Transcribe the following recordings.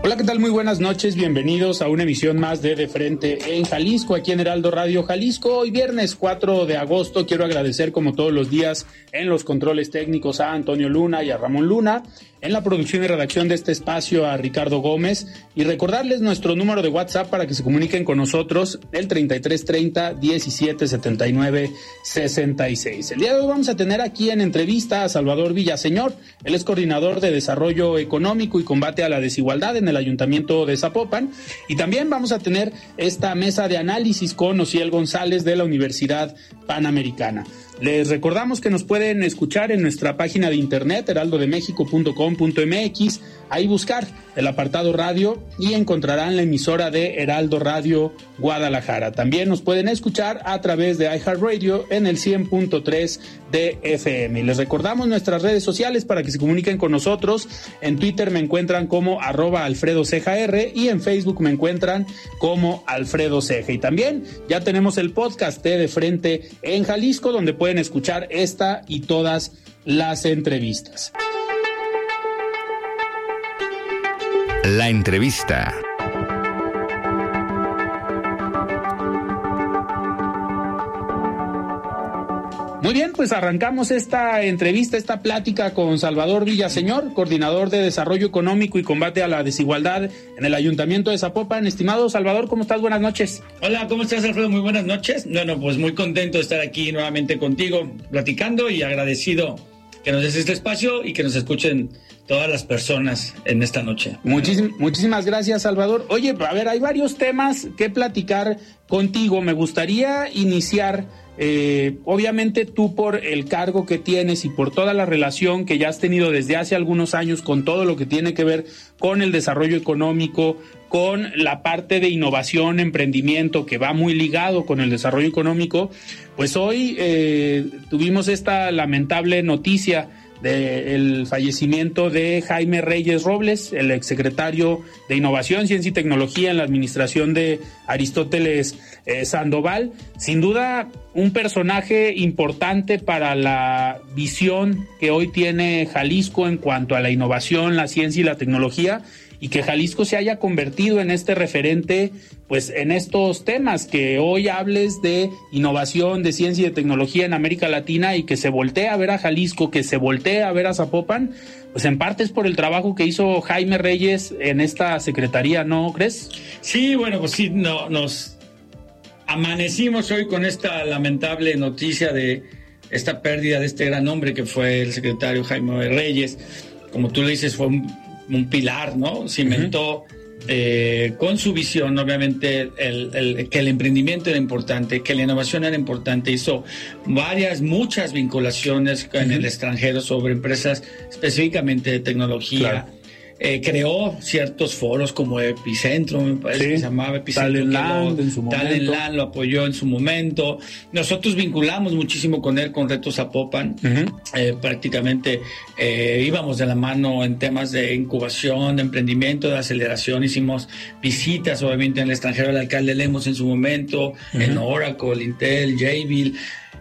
Hola, ¿qué tal? Muy buenas noches. Bienvenidos a una emisión más de De Frente en Jalisco, aquí en Heraldo Radio Jalisco. Hoy viernes 4 de agosto quiero agradecer como todos los días en los controles técnicos a Antonio Luna y a Ramón Luna, en la producción y redacción de este espacio a Ricardo Gómez y recordarles nuestro número de WhatsApp para que se comuniquen con nosotros el 3330 1779 66. El día de hoy vamos a tener aquí en entrevista a Salvador Villaseñor, él es coordinador de desarrollo económico y combate a la desigualdad en el Ayuntamiento de Zapopan y también vamos a tener esta mesa de análisis con Ociel González de la Universidad Panamericana. Les recordamos que nos pueden escuchar en nuestra página de internet heraldodemexico.com.mx, ahí buscar el apartado radio y encontrarán la emisora de Heraldo Radio Guadalajara. También nos pueden escuchar a través de iHeartRadio en el 100.3 de FM. Les recordamos nuestras redes sociales para que se comuniquen con nosotros. En Twitter me encuentran como arroba Alfredo Ceja y en Facebook me encuentran como Alfredo Ceja. Y también ya tenemos el podcast de, de Frente en Jalisco donde pueden escuchar esta y todas las entrevistas. La entrevista. Muy bien, pues arrancamos esta entrevista, esta plática con Salvador Villaseñor, coordinador de Desarrollo Económico y Combate a la Desigualdad en el Ayuntamiento de Zapopan. Estimado Salvador, ¿cómo estás? Buenas noches. Hola, ¿cómo estás, Alfredo? Muy buenas noches. Bueno, pues muy contento de estar aquí nuevamente contigo, platicando y agradecido que nos des este espacio y que nos escuchen todas las personas en esta noche. Muchísim- muchísimas gracias, Salvador. Oye, a ver, hay varios temas que platicar contigo. Me gustaría iniciar, eh, obviamente tú por el cargo que tienes y por toda la relación que ya has tenido desde hace algunos años con todo lo que tiene que ver con el desarrollo económico, con la parte de innovación, emprendimiento, que va muy ligado con el desarrollo económico, pues hoy eh, tuvimos esta lamentable noticia del fallecimiento de Jaime Reyes Robles, el exsecretario de Innovación, Ciencia y Tecnología en la administración de Aristóteles eh, Sandoval. Sin duda, un personaje importante para la visión que hoy tiene Jalisco en cuanto a la innovación, la ciencia y la tecnología y que Jalisco se haya convertido en este referente, pues en estos temas, que hoy hables de innovación, de ciencia y de tecnología en América Latina y que se voltee a ver a Jalisco, que se voltee a ver a Zapopan, pues en parte es por el trabajo que hizo Jaime Reyes en esta secretaría, ¿no crees? Sí, bueno, pues sí, no, nos amanecimos hoy con esta lamentable noticia de esta pérdida de este gran hombre que fue el secretario Jaime Reyes. Como tú le dices, fue un, un pilar, ¿no? Cimentó eh, con su visión, obviamente, el, el- que el emprendimiento era importante, que la innovación era importante. Hizo varias, muchas vinculaciones en el extranjero sobre empresas específicamente de tecnología. Claro. Eh, creó ciertos foros como Epicentro, me parece Sí. que se llamaba Epicentro. Talent Land. Land lo apoyó en su momento. Nosotros vinculamos muchísimo con él con Retos Zapopan. Eh, prácticamente eh, íbamos de la mano en temas de incubación, de emprendimiento, de aceleración. Hicimos visitas, obviamente, en el extranjero al alcalde Lemos en su momento, en Oracle, Intel, Jabil.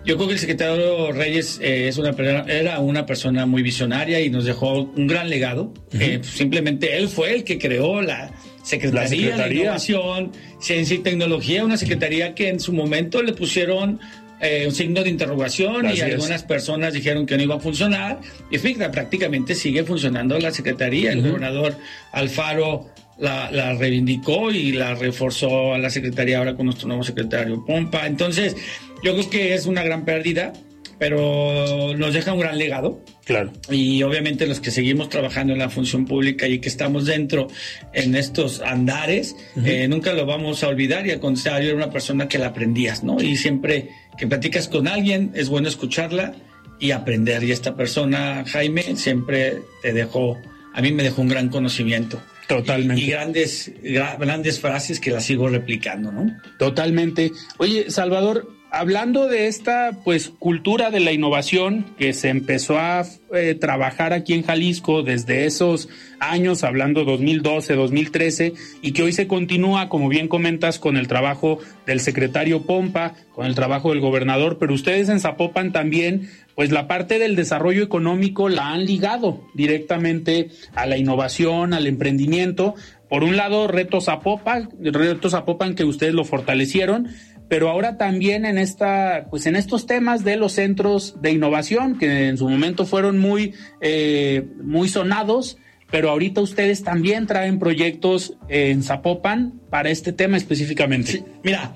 Yo creo que el secretario Reyes eh, es una, per- era una persona muy visionaria y nos dejó un gran legado. Eh, simplemente él fue el que creó la Secretaría, La Secretaría. de Innovación, Ciencia y Tecnología, una secretaría que en su momento le pusieron eh, un signo de interrogación y algunas personas dijeron que no iba a funcionar. Y fíjate, prácticamente sigue funcionando la Secretaría. El gobernador Alfaro la, la, reivindicó y la reforzó a la Secretaría ahora con nuestro nuevo secretario Pompa. Entonces, yo creo que es una gran pérdida pero nos deja un gran legado. Claro. Y obviamente los que seguimos trabajando en la función pública y que estamos dentro en estos andares, eh, nunca lo vamos a olvidar y al contrario, era una persona que la aprendías, ¿no? Y siempre que platicas con alguien, es bueno escucharla y aprender. Y esta persona, Jaime, siempre te dejó, a mí me dejó un gran conocimiento. Totalmente. Y, grandes, grandes frases que las sigo replicando, ¿no? Totalmente. Oye, Salvador, hablando de esta pues cultura de la innovación que se empezó a eh, trabajar aquí en Jalisco desde esos años, hablando 2012, 2013, y que hoy se continúa, como bien comentas, con el trabajo del secretario Pompa, con el trabajo del gobernador, pero ustedes en Zapopan también, pues la parte del desarrollo económico la han ligado directamente a la innovación, al emprendimiento. Por un lado, Retos Zapopan, Retos Zapopan que ustedes lo fortalecieron, pero ahora también en esta, pues en estos temas de los centros de innovación que en su momento fueron muy, eh, muy sonados, pero ahorita ustedes también traen proyectos en Zapopan para este tema específicamente. mira,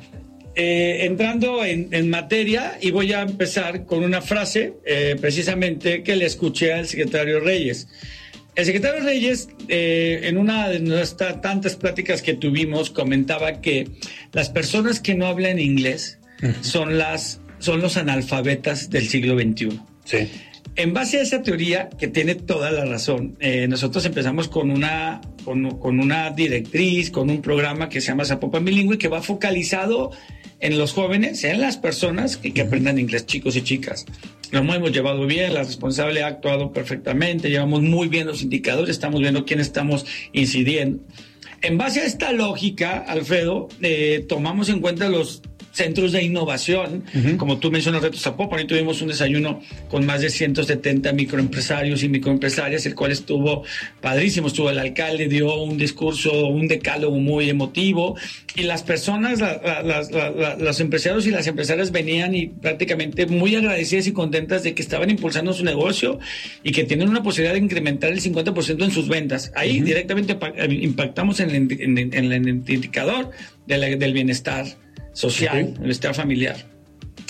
eh, entrando en, materia y voy a empezar con una frase eh, precisamente que le escuché al secretario Reyes. El secretario Reyes, eh, en una de nuestras tantas pláticas que tuvimos, comentaba que las personas que no hablan inglés son, las, son los analfabetas del siglo XXI. Sí. En base a esa teoría, que tiene toda la razón, eh, nosotros empezamos con una, con, con, una directriz, con un programa que se llama Zapopan Bilingüe, que va focalizado en los jóvenes, en las personas que, que aprendan inglés, chicos y chicas lo hemos llevado bien, la responsable ha actuado perfectamente, llevamos muy bien los indicadores, estamos viendo quién estamos incidiendo. En base a esta lógica, Alfredo, eh, tomamos en cuenta los centros de innovación, como tú mencionas, Retos Zapopan, ahí tuvimos un desayuno con más de 170 microempresarios y microempresarias, el cual estuvo padrísimo, estuvo el alcalde, dio un discurso, un decálogo muy emotivo, y las personas, los empresarios y las empresarias venían y prácticamente muy agradecidas y contentas de que estaban impulsando su negocio y que tienen una posibilidad de incrementar el 50% en sus ventas. Ahí directamente impactamos en el, indicador del bienestar social, el estado familiar.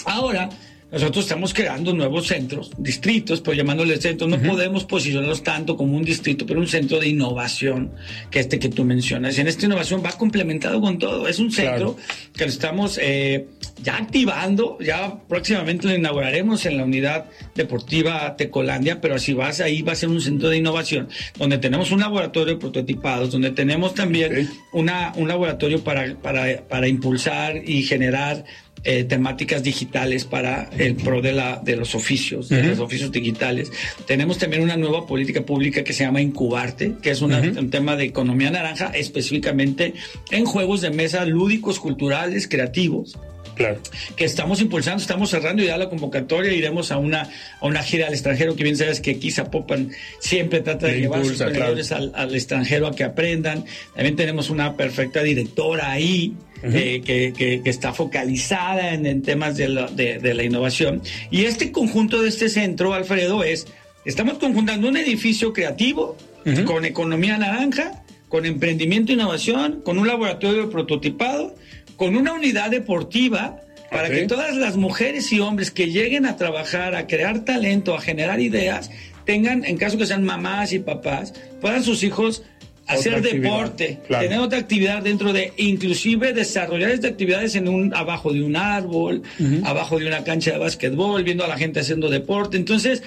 Ahora, nosotros estamos creando nuevos centros, distritos, pues llamándoles centros. No podemos posicionarlos tanto como un distrito, pero un centro de innovación, que este que tú mencionas. Y en esta innovación va complementado con todo. Es un centro que lo estamos eh, ya activando. Ya próximamente lo inauguraremos en la unidad deportiva Tecolandia, pero así vas, ahí va a ser un centro de innovación, donde tenemos un laboratorio de prototipados, donde tenemos también una, un laboratorio para, para, para impulsar y generar eh, temáticas digitales para el pro de, la, de los oficios, de los oficios digitales. Tenemos también una nueva política pública que se llama Incubarte, que es un tema de economía naranja, específicamente en juegos de mesa lúdicos, culturales, creativos. Claro. que estamos impulsando, estamos cerrando ya la convocatoria, iremos a una, a una gira al extranjero, que bien sabes que aquí Zapopan siempre trata de llevar sus al, al, extranjero a que aprendan. También tenemos una perfecta directora ahí, eh, que, está focalizada en, temas de la, de, la, innovación. Y este conjunto de este centro, Alfredo, es, estamos conjuntando un edificio creativo con economía naranja, con emprendimiento e innovación, con un laboratorio prototipado, con una unidad deportiva para que todas las mujeres y hombres que lleguen a trabajar, a crear talento, a generar ideas, tengan, en caso que sean mamás y papás, puedan sus hijos hacer deporte, tener otra actividad dentro de, inclusive desarrollar estas actividades en un, abajo de un árbol, abajo de una cancha de básquetbol, viendo a la gente haciendo deporte. Entonces,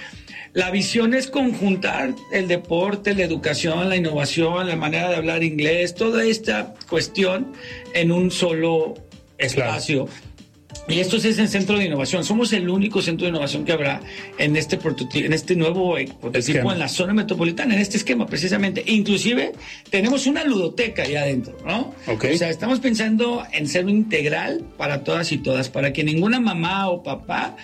la visión es conjuntar el deporte, la educación, la innovación, la manera de hablar inglés, toda esta cuestión en un solo espacio. Y esto es el centro de innovación. Somos el único centro de innovación que habrá en este en este nuevo eh, prototipo en la zona metropolitana, en este esquema precisamente. Inclusive tenemos una ludoteca ahí adentro, ¿no? O sea, estamos pensando en ser un integral para todas y todas, para que ninguna mamá o papá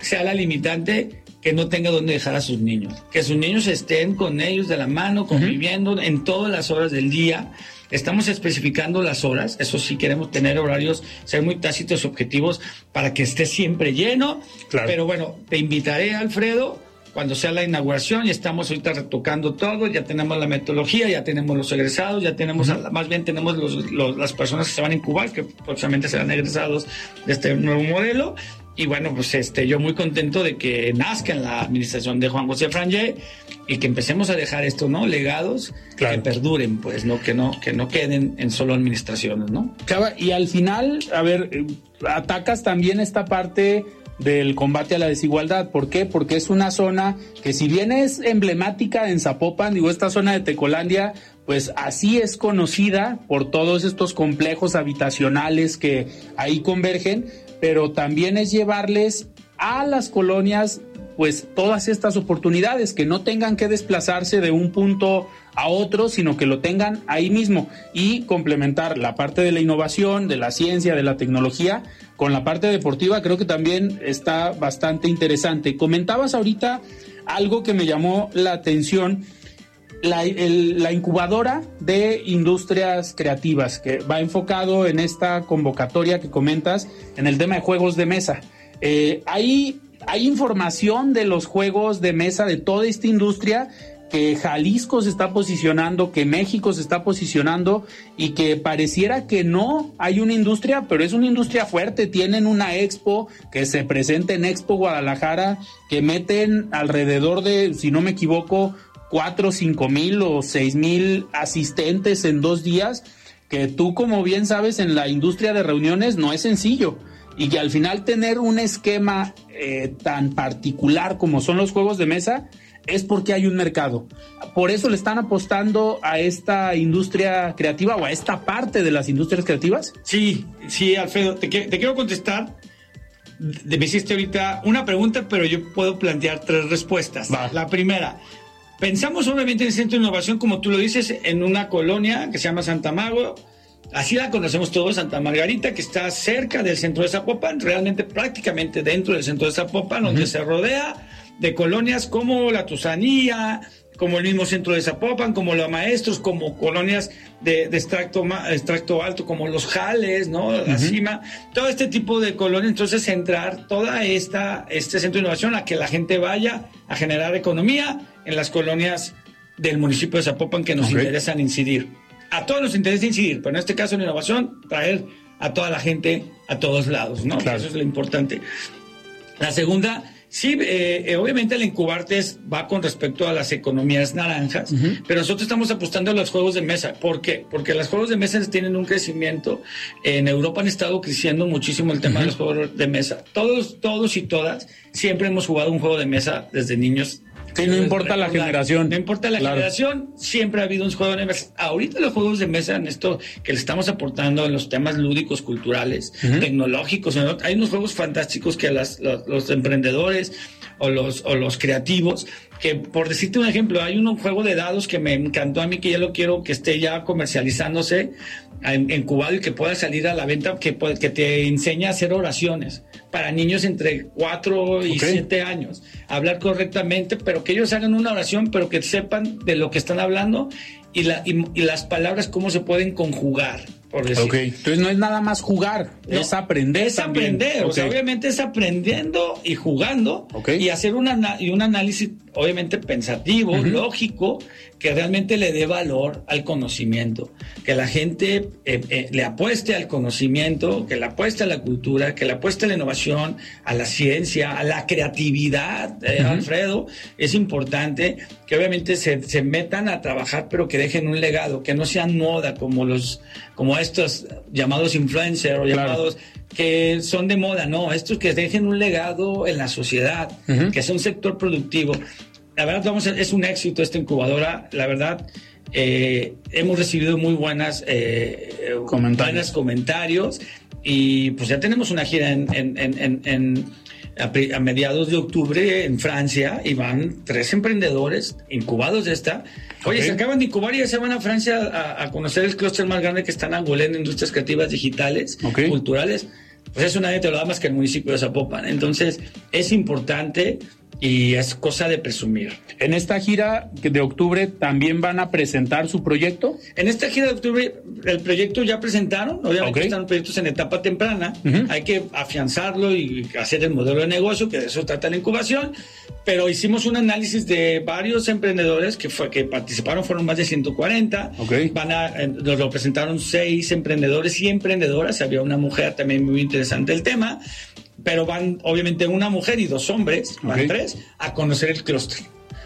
sea la limitante que no tenga donde dejar a sus niños. Que sus niños estén con ellos de la mano, conviviendo en todas las horas del día. Estamos especificando las horas, eso sí queremos tener horarios, ser muy tácitos y objetivos para que esté siempre lleno. Pero bueno, te invitaré, Alfredo, cuando sea la inauguración y estamos ahorita retocando todo, ya tenemos la metodología, ya tenemos los egresados, ya tenemos, más bien tenemos las personas que se van a incubar, que próximamente serán egresados de este nuevo modelo. Y bueno, pues este, yo muy contento de que nazca en la administración de Juan José Frangé y que empecemos a dejar esto, ¿no? Legados que perduren, pues, ¿no? Que no, que no queden en solo administraciones, ¿no? Y al final, a ver, eh, atacas también esta parte del combate a la desigualdad. ¿Por qué? Porque es una zona que si bien es emblemática en Zapopan, digo, esta zona de Tecolandia, pues así es conocida por todos estos complejos habitacionales que ahí convergen, pero también es llevarles a las colonias pues todas estas oportunidades, que no tengan que desplazarse de un punto a otro, sino que lo tengan ahí mismo y complementar la parte de la innovación, de la ciencia, de la tecnología, con la parte deportiva, creo que también está bastante interesante. Comentabas ahorita algo que me llamó la atención, la, incubadora de industrias creativas, que va enfocado en esta convocatoria que comentas en el tema de juegos de mesa. Eh, hay, hay información de los juegos de mesa de toda esta industria que Jalisco se está posicionando, que México se está posicionando y que pareciera que no hay una industria, pero es una industria fuerte. Tienen una expo que se presenta en Expo Guadalajara, que meten alrededor de, si no me equivoco, cuatro, cinco mil o seis mil asistentes en dos días, que tú como bien sabes en la industria de reuniones no es sencillo y que al final tener un esquema eh, tan particular como son los juegos de mesa es porque hay un mercado. Por eso le están apostando a esta industria creativa o a esta parte de las industrias creativas. Sí, sí, Alfredo, te, quiero contestar. Me hiciste ahorita una pregunta, pero yo puedo plantear tres respuestas. La primera, Pensamos obviamente en el Centro de Innovación, como tú lo dices, en una colonia que se llama Santa Mago. Así la conocemos todos, Santa Margarita, que está cerca del centro de Zapopan, realmente prácticamente dentro del centro de Zapopan, donde se rodea de colonias como la Tusanía, como el mismo centro de Zapopan, como los maestros, como colonias de, extracto, extracto alto, como los Jales, ¿no? La cima, todo este tipo de colonias. Entonces, centrar toda esta, este centro de innovación a que la gente vaya a generar economía en las colonias del municipio de Zapopan que nos interesan incidir. A todos nos interesa incidir, pero en este caso en innovación, traer a toda la gente a todos lados, ¿no? Eso es lo importante. La segunda Sí, eh, eh, obviamente el incubartes va con respecto a las economías naranjas, pero nosotros estamos apostando a los juegos de mesa. ¿Por qué? Porque los juegos de mesa tienen un crecimiento. En Europa han estado creciendo muchísimo el tema de los juegos de mesa. Todos, todos y todas siempre hemos jugado un juego de mesa desde niños no importa la generación. No importa la generación, siempre ha habido un juego de mesa. Ahorita los juegos de mesa, en esto que le estamos aportando en los temas lúdicos, culturales, tecnológicos, hay unos juegos fantásticos que las, los, emprendedores o los, o los creativos, que por decirte un ejemplo, hay un juego de dados que me encantó a mí, que ya lo quiero que esté ya comercializándose en, en Cubado y que pueda salir a la venta, que, que te enseña a hacer oraciones para niños entre 4 y 7 años. Hablar correctamente, pero que ellos hagan una oración, pero que sepan de lo que están hablando y, la, y, las palabras cómo se pueden conjugar. Por decir. Ok, entonces no es nada más jugar, es aprender. Es aprender, o sea, obviamente es aprendiendo y jugando y hacer una, y un análisis, obviamente pensativo, lógico, que realmente le dé valor al conocimiento, que la gente eh, eh, le apueste al conocimiento, que le apueste a la cultura, que le apueste a la innovación, a la ciencia, a la creatividad, eh, Alfredo, es importante que obviamente se, se, metan a trabajar, pero que dejen un legado, que no sean moda como los, como estos llamados influencers o llamados que son de moda, no, estos que dejen un legado en la sociedad, que sea un sector productivo la verdad vamos es un éxito esta incubadora. La verdad, eh, hemos recibido muy buenas, eh, comentarios. comentarios y pues ya tenemos una gira en, a, mediados de octubre en Francia y van tres emprendedores incubados de esta. Oye, se acaban de incubar y ya se van a Francia a, conocer el clúster más grande que está en Angolén, Industrias Creativas Digitales, Culturales pues eso nadie te lo da más que el municipio de Zapopan. Entonces, es importante y es cosa de presumir. En esta gira de octubre también van a presentar su proyecto. En esta gira de octubre el proyecto ya presentaron, obviamente están proyectos en etapa temprana, hay que afianzarlo y hacer el modelo de negocio, que de eso trata la incubación, pero hicimos un análisis de varios emprendedores que fue que participaron, fueron más de 140. Van a, nos lo presentaron seis emprendedores y emprendedoras, había una mujer también muy interesante el tema pero van obviamente una mujer y dos hombres, van tres, a conocer el clúster.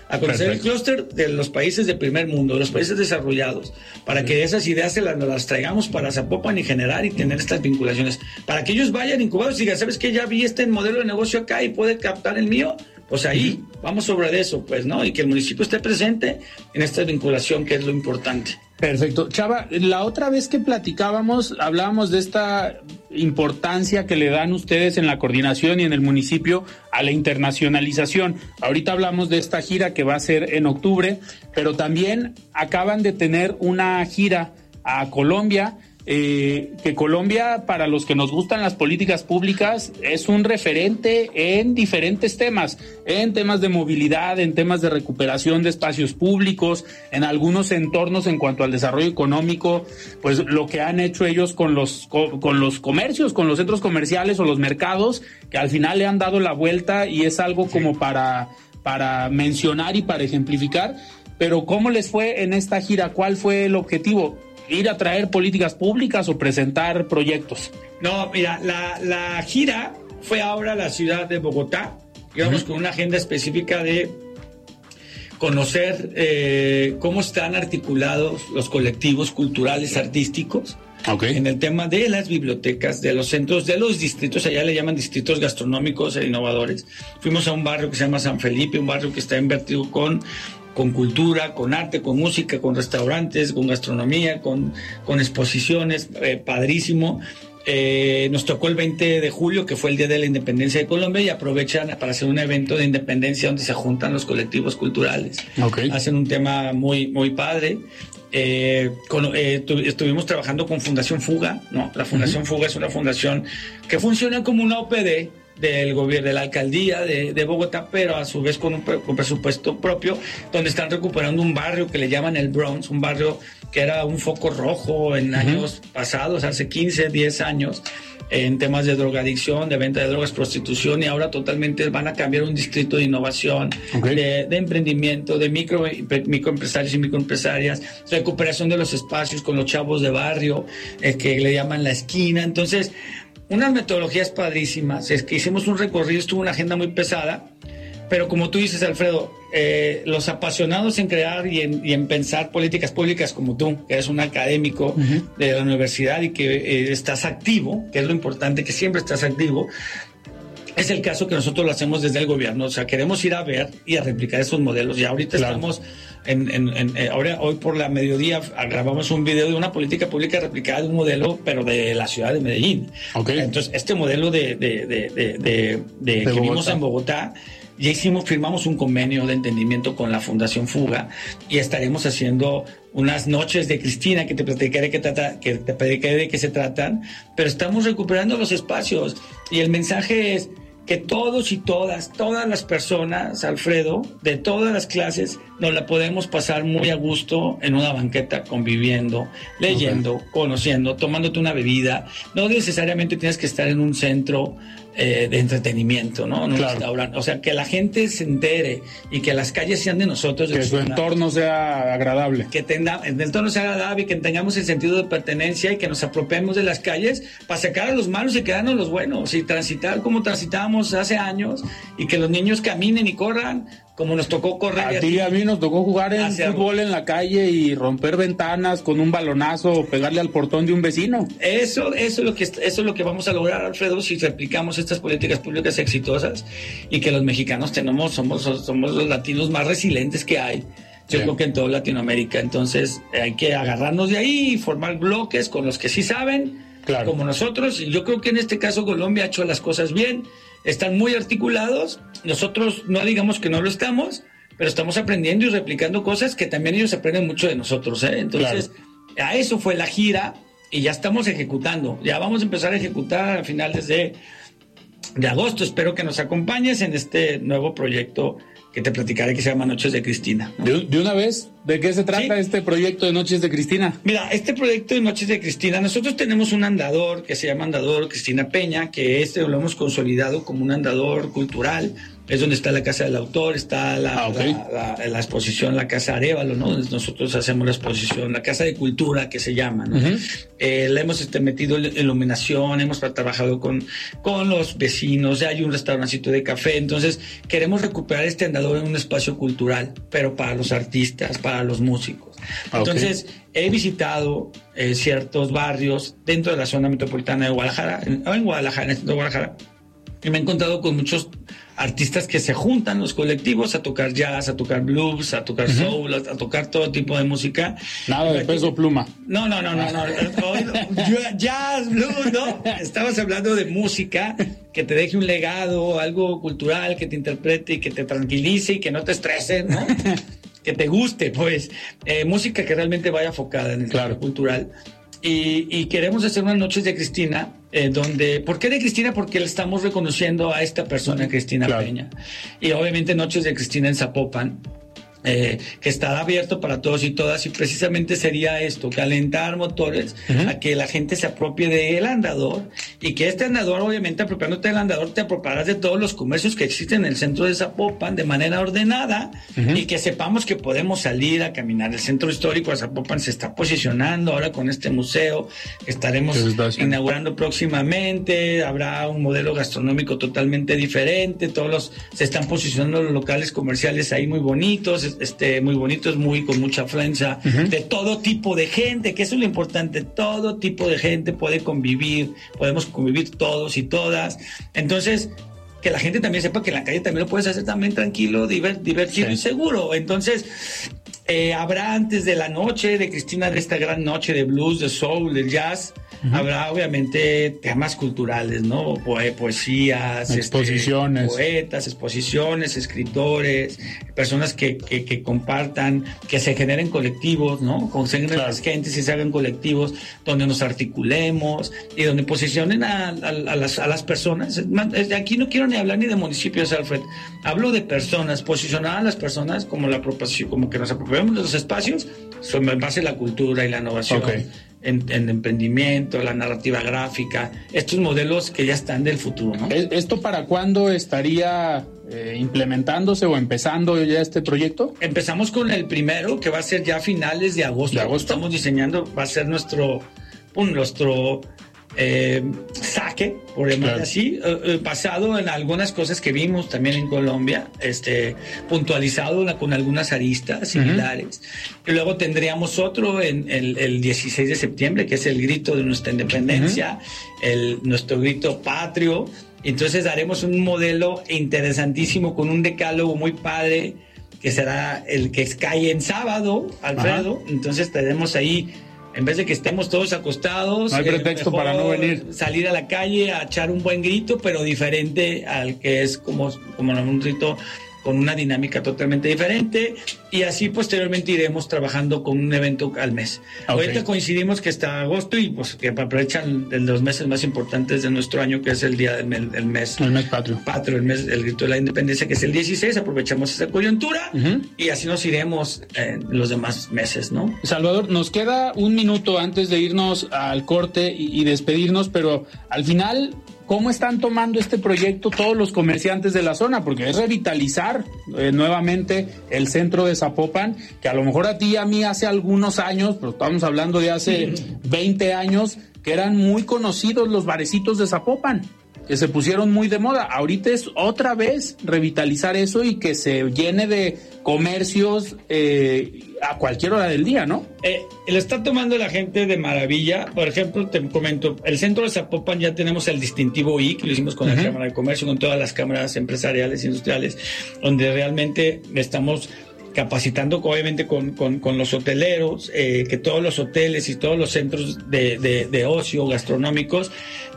A conocer el clúster de los países de primer mundo, de los países desarrollados, para que esas ideas se las, las traigamos para Zapopan y generar y tener estas vinculaciones. Para que ellos vayan incubados y digan, ¿sabes qué? Ya vi este modelo de negocio acá y puede captar el mío. Pues ahí, vamos sobre eso, pues, ¿no? Y que el municipio esté presente en esta vinculación, que es lo importante. Perfecto. Chava, la otra vez que platicábamos, hablábamos de esta importancia que le dan ustedes en la coordinación y en el municipio a la internacionalización. Ahorita hablamos de esta gira que va a ser en octubre, pero también acaban de tener una gira a Colombia eh, que Colombia, para los que nos gustan las políticas públicas, es un referente en diferentes temas, en temas de movilidad, en temas de recuperación de espacios públicos, en algunos entornos en cuanto al desarrollo económico, pues lo que han hecho ellos con los, con los comercios, con los centros comerciales o los mercados, que al final le han dado la vuelta y es algo como para, para mencionar y para ejemplificar. Pero ¿cómo les fue en esta gira? ¿Cuál fue el objetivo? Ir a traer políticas públicas o presentar proyectos? No, mira, la, gira fue ahora a la ciudad de Bogotá, digamos, con una agenda específica de conocer eh, cómo están articulados los colectivos culturales artísticos en el tema de las bibliotecas, de los centros, de los distritos, allá le llaman distritos gastronómicos e innovadores. Fuimos a un barrio que se llama San Felipe, un barrio que está invertido con con cultura, con arte, con música, con restaurantes, con gastronomía, con, con exposiciones, eh, padrísimo. Eh, nos tocó el 20 de julio, que fue el Día de la Independencia de Colombia, y aprovechan para hacer un evento de independencia donde se juntan los colectivos culturales. Hacen un tema muy, muy padre. Eh, estuvimos trabajando con Fundación Fuga, ¿no? La Fundación Fuga es una fundación que funciona como una OPD, del gobierno, de la alcaldía de, Bogotá, pero a su vez con un, presupuesto propio, donde están recuperando un barrio que le llaman el Bronx, un barrio que era un foco rojo en años pasados, hace 15, 10 años, en temas de drogadicción, de venta de drogas, prostitución, y ahora totalmente van a cambiar un distrito de innovación, de, emprendimiento, de micro, microempresarios y microempresarias, recuperación de los espacios con los chavos de barrio, eh, que le llaman la esquina. Entonces, unas metodologías padrísimas. Es que hicimos un recorrido, estuvo una agenda muy pesada, pero como tú dices, Alfredo, eh, los apasionados en crear y en, pensar políticas públicas como tú, que eres un académico de la universidad y que eh, estás activo, que es lo importante, que siempre estás activo, es el caso que nosotros lo hacemos desde el gobierno. O sea, queremos ir a ver y a replicar esos modelos. Y ahorita estamos en, en, eh, ahora, hoy por la mediodía grabamos un video de una política pública replicada de un modelo, pero de la ciudad de Medellín. Entonces, este modelo de, de, de, de que vimos en Bogotá, ya hicimos, firmamos un convenio de entendimiento con la Fundación Fuga y estaremos haciendo unas noches de Cristina que te platicaré que, trata, que te platicaré de qué se tratan, pero estamos recuperando los espacios y el mensaje es que todos y todas, todas las personas, Alfredo, de todas las clases, nos la podemos pasar muy a gusto en una banqueta, conviviendo, leyendo, conociendo, tomándote una bebida. No necesariamente tienes que estar en un centro eh, de entretenimiento, ¿no? O sea, que la gente se entere y que las calles sean de nosotros. Que su entorno sea agradable. Que tenga, el entorno sea agradable y que tengamos el sentido de pertenencia y que nos apropiemos de las calles para sacar a los malos y quedarnos los buenos y transitar como transitábamos hace años y que los niños caminen y corran como nos tocó correr. A ti y a mí nos tocó jugar en fútbol en la calle y romper ventanas con un balonazo o pegarle al portón de un vecino. Eso, eso, es lo que, eso es lo que vamos a lograr, Alfredo, si replicamos estas políticas públicas exitosas y que los mexicanos tenemos, somos, somos los latinos más resilientes que hay. Yo creo que en toda Latinoamérica. Entonces hay que agarrarnos de ahí y formar bloques con los que sí saben, como nosotros. Y yo creo que en este caso Colombia ha hecho las cosas bien están muy articulados. Nosotros no digamos que no lo estamos, pero estamos aprendiendo y replicando cosas que también ellos aprenden mucho de nosotros. ¿eh? Entonces, a eso fue la gira. y ya estamos ejecutando. Ya vamos a empezar a ejecutar a finales de, de agosto. Espero que nos acompañes en este nuevo proyecto que te platicaré que se llama Noches de Cristina. De, una vez, ¿de qué se trata este proyecto de Noches de Cristina? Mira, este proyecto de Noches de Cristina, nosotros tenemos un andador que se llama Andador Cristina Peña, que este lo hemos consolidado como un andador cultural es donde está la casa del autor, está la, ah, la, exposición, la casa Arevalo, ¿no? Nosotros hacemos la exposición, la casa de cultura que se llama, ¿no? Eh, le hemos este, metido iluminación, hemos trabajado con, con los vecinos, hay un restaurancito de café, entonces queremos recuperar este andador en un espacio cultural, pero para los artistas, para los músicos. Ah, entonces, he visitado eh, ciertos barrios dentro de la zona metropolitana de Guadalajara, en, en Guadalajara, en Guadalajara, y me he encontrado con muchos artistas que se juntan los colectivos a tocar jazz, a tocar blues, a tocar soul, a, tocar todo tipo de música. Nada de peso pluma. No, no, no, no, no. jazz, blues, no. Estabas hablando de música que te deje un legado, algo cultural, que te interprete y que te tranquilice y que no te estrese, ¿no? que te guste, pues. Eh, música que realmente vaya enfocada en el claro. cultural. Y, queremos hacer unas noches de Cristina, eh, donde, ¿por qué de Cristina? Porque le estamos reconociendo a esta persona, Cristina Peña. Y obviamente noches de Cristina en Zapopan, eh, que está abierto para todos y todas y precisamente sería esto, calentar motores a que la gente se apropie del andador y que este andador, obviamente apropiándote del andador, te apropiarás de todos los comercios que existen en el centro de Zapopan de manera ordenada y que sepamos que podemos salir a caminar. El centro histórico de Zapopan se está posicionando ahora con este museo, estaremos inaugurando próximamente, habrá un modelo gastronómico totalmente diferente, todos los, se están posicionando los locales comerciales ahí muy bonitos, este, muy bonitos, muy con mucha afluencia, de todo tipo de gente, que eso es lo importante, todo tipo de gente puede convivir, podemos convivir todos y todas. Entonces, que la gente también sepa que en la calle también lo puedes hacer también tranquilo, divertido y seguro. Entonces, eh, habrá antes de la noche de Cristina, de esta gran noche de blues, de soul, de jazz, habrá obviamente temas culturales, ¿no? poesías, este, exposiciones. poetas, exposiciones, escritores, personas que, que, compartan, que se generen colectivos, ¿no? Concentren las gentes y se hagan colectivos donde nos articulemos y donde posicionen a, las, a las personas. Aquí no quiero ni hablar ni de municipios, Alfred. Hablo de personas, posicionar a las personas como la como que nos apropiamos los espacios en base a la cultura y la innovación en, emprendimiento, la narrativa gráfica, estos modelos que ya están del futuro. ¿no? ¿Esto para cuándo estaría eh, implementándose o empezando ya este proyecto? Empezamos con el primero, que va a ser ya a finales de agosto. ¿De agosto? Estamos diseñando, va a ser nuestro, un, nuestro eh, saque, por llamarlo así, eh, eh, basado en algunas cosas que vimos también en Colombia, este, puntualizado con algunas aristas similares. Y luego tendríamos otro en el, 16 de septiembre, que es el grito de nuestra independencia, el, nuestro grito patrio. Entonces daremos un modelo interesantísimo con un decálogo muy padre que será el que cae en sábado, Alfredo. Entonces tenemos ahí en vez de que estemos todos acostados. No hay pretexto para no venir. Salir a la calle a echar un buen grito, pero diferente al que es como, como un grito con una dinámica totalmente diferente y así posteriormente iremos trabajando con un evento al mes. Ahorita coincidimos que está agosto y pues que aprovechan los meses más importantes de nuestro año que es el día del mes, el mes patrio. Patrio, el mes el grito de la independencia que es el 16, aprovechamos esa coyuntura y así nos iremos en los demás meses, ¿no? Salvador, nos queda un minuto antes de irnos al corte y despedirnos, pero al final ¿Cómo están tomando este proyecto todos los comerciantes de la zona? Porque es revitalizar eh, nuevamente el centro de Zapopan, que a lo mejor a ti y a mí hace algunos años, pero estamos hablando de hace 20 años, que eran muy conocidos los barecitos de Zapopan que se pusieron muy de moda. Ahorita es otra vez revitalizar eso y que se llene de comercios eh, a cualquier hora del día, ¿no? Eh, lo está tomando la gente de maravilla. Por ejemplo, te comento, el centro de Zapopan ya tenemos el distintivo I, que lo hicimos con la Cámara de Comercio, con todas las cámaras empresariales, industriales, donde realmente estamos capacitando obviamente con, con, los hoteleros, eh, que todos los hoteles y todos los centros de, de, ocio gastronómicos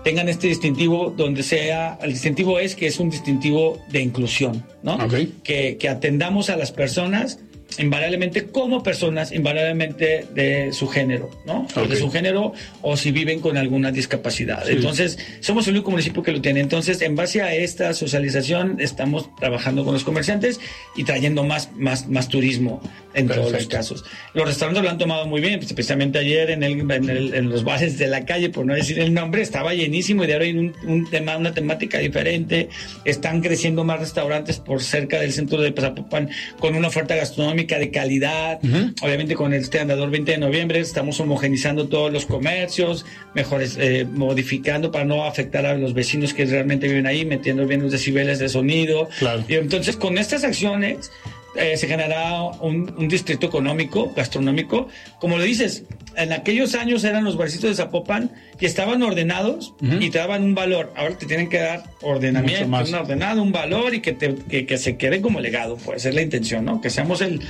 tengan este distintivo donde sea, el distintivo es que es un distintivo de inclusión, ¿no? Que, que atendamos a las personas invariablemente como personas, invariablemente de su género, ¿no? O de su género o si viven con alguna discapacidad. Entonces, somos el único municipio que lo tiene. Entonces, en base a esta socialización, estamos trabajando con los comerciantes y trayendo más, más, más turismo en todos los casos. Los restaurantes lo han tomado muy bien, pues, especialmente ayer en, el, en, los bares de la calle, por no decir el nombre, estaba llenísimo y de ahora hay un, tema, una temática diferente. Están creciendo más restaurantes por cerca del centro de Zapopan con una oferta gastronómica de calidad. Obviamente con este andador 20 de noviembre estamos homogenizando todos los comercios, mejores, eh, modificando para no afectar a los vecinos que realmente viven ahí, metiendo bien los decibeles de sonido. Y entonces con estas acciones eh, se generará un, distrito económico, gastronómico. Como lo dices, en aquellos años eran los barcitos de Zapopan y estaban ordenados y te daban un valor. Ahora te tienen que dar ordenamiento, un ordenado, un valor y que, te, que, se quede como legado. Pues es la intención, ¿no? Que seamos el,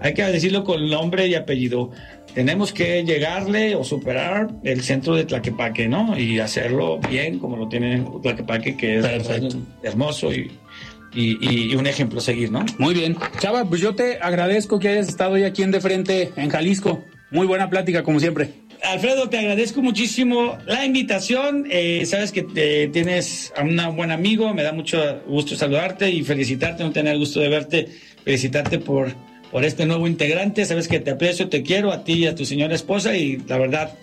hay que decirlo con nombre y apellido. Tenemos que llegarle o superar el centro de Tlaquepaque, ¿no? Y hacerlo bien como lo tiene Tlaquepaque, que es hermoso y y, un ejemplo a seguir, ¿no? Muy bien. Chava, pues yo te agradezco que hayas estado hoy aquí en De Frente, en Jalisco. Muy buena plática, como siempre. Alfredo, te agradezco muchísimo la invitación. Eh, sabes que eh, tienes a un buen amigo, me da mucho gusto saludarte y felicitarte, no tener el gusto de verte, felicitarte por, por este nuevo integrante. Sabes que te aprecio, te quiero a ti y a tu señora esposa y la verdad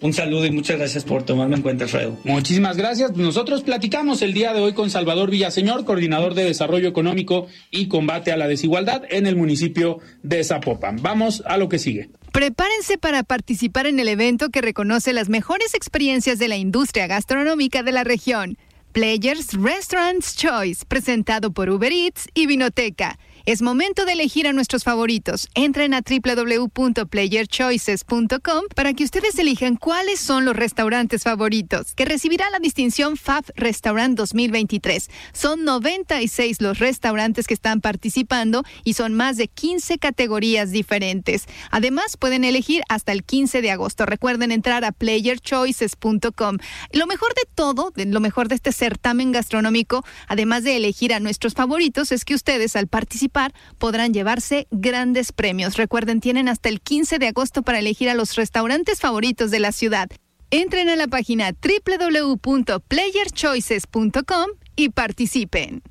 un saludo y muchas gracias por tomarme en cuenta, Alfredo. Muchísimas gracias. Nosotros platicamos el día de hoy con Salvador Villaseñor, coordinador de Desarrollo Económico y Combate a la Desigualdad en el municipio de Zapopan. Vamos a lo que sigue. Prepárense para participar en el evento que reconoce las mejores experiencias de la industria gastronómica de la región. Players Restaurants Choice, presentado por Uber Eats y Vinoteca. Es momento de elegir a nuestros favoritos. Entren a www.playerchoices.com para que ustedes elijan cuáles son los restaurantes favoritos, que recibirá la distinción FAB Restaurant 2023. Son 96 los restaurantes que están participando y son más de 15 categorías diferentes. Además, pueden elegir hasta el 15 de agosto. Recuerden entrar a playerchoices.com. Lo mejor de todo, lo mejor de este certamen gastronómico, además de elegir a nuestros favoritos, es que ustedes al participar podrán llevarse grandes premios. Recuerden, tienen hasta el 15 de agosto para elegir a los restaurantes favoritos de la ciudad. Entren a la página www.playerchoices.com y participen.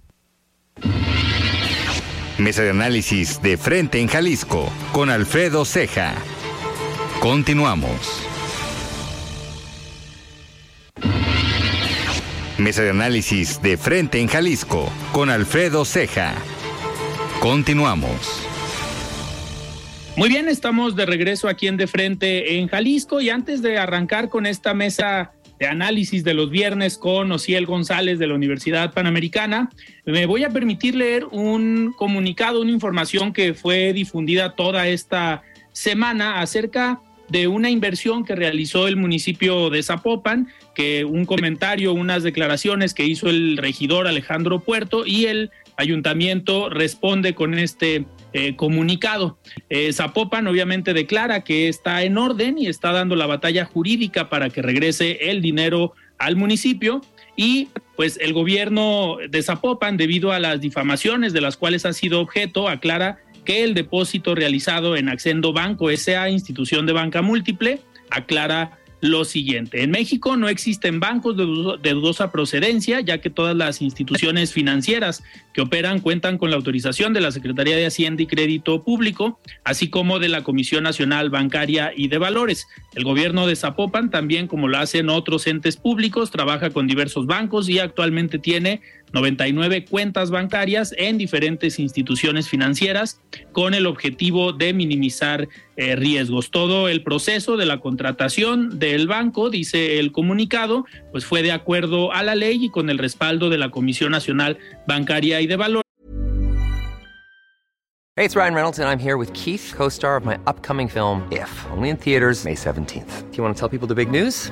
Mesa de análisis de frente en Jalisco con Alfredo Ceja. Continuamos. Mesa de análisis de frente en Jalisco con Alfredo Ceja. Continuamos. Muy bien, estamos de regreso aquí en De Frente en Jalisco y antes de arrancar con esta mesa de análisis de los viernes con Ociel González de la Universidad Panamericana, me voy a permitir leer un comunicado, una información que fue difundida toda esta semana acerca de una inversión que realizó el municipio de Zapopan, que un comentario, unas declaraciones que hizo el regidor Alejandro Puerto y el ayuntamiento responde con este eh, comunicado. Eh, Zapopan obviamente declara que está en orden y está dando la batalla jurídica para que regrese el dinero al municipio y pues el gobierno de Zapopan, debido a las difamaciones de las cuales ha sido objeto, aclara que el depósito realizado en Accendo Banco, esa institución de banca múltiple, aclara lo siguiente. En México no existen bancos de, dudosa procedencia, ya que todas las instituciones financieras que operan cuentan con la autorización de la Secretaría de Hacienda y Crédito Público, así como de la Comisión Nacional Bancaria y de Valores. El gobierno de Zapopan, también como lo hacen otros entes públicos, trabaja con diversos bancos y actualmente tiene 99 cuentas bancarias en diferentes instituciones financieras con el objetivo de minimizar eh, riesgos. Todo el proceso de la contratación del banco, dice el comunicado, pues fue de acuerdo a la ley y con el respaldo de la Comisión Nacional Bancaria y de Valores. Hey, it's Ryan Reynolds and I'm here with Keith, co-star of my upcoming film If, only in theaters May 17th. Do you want to news?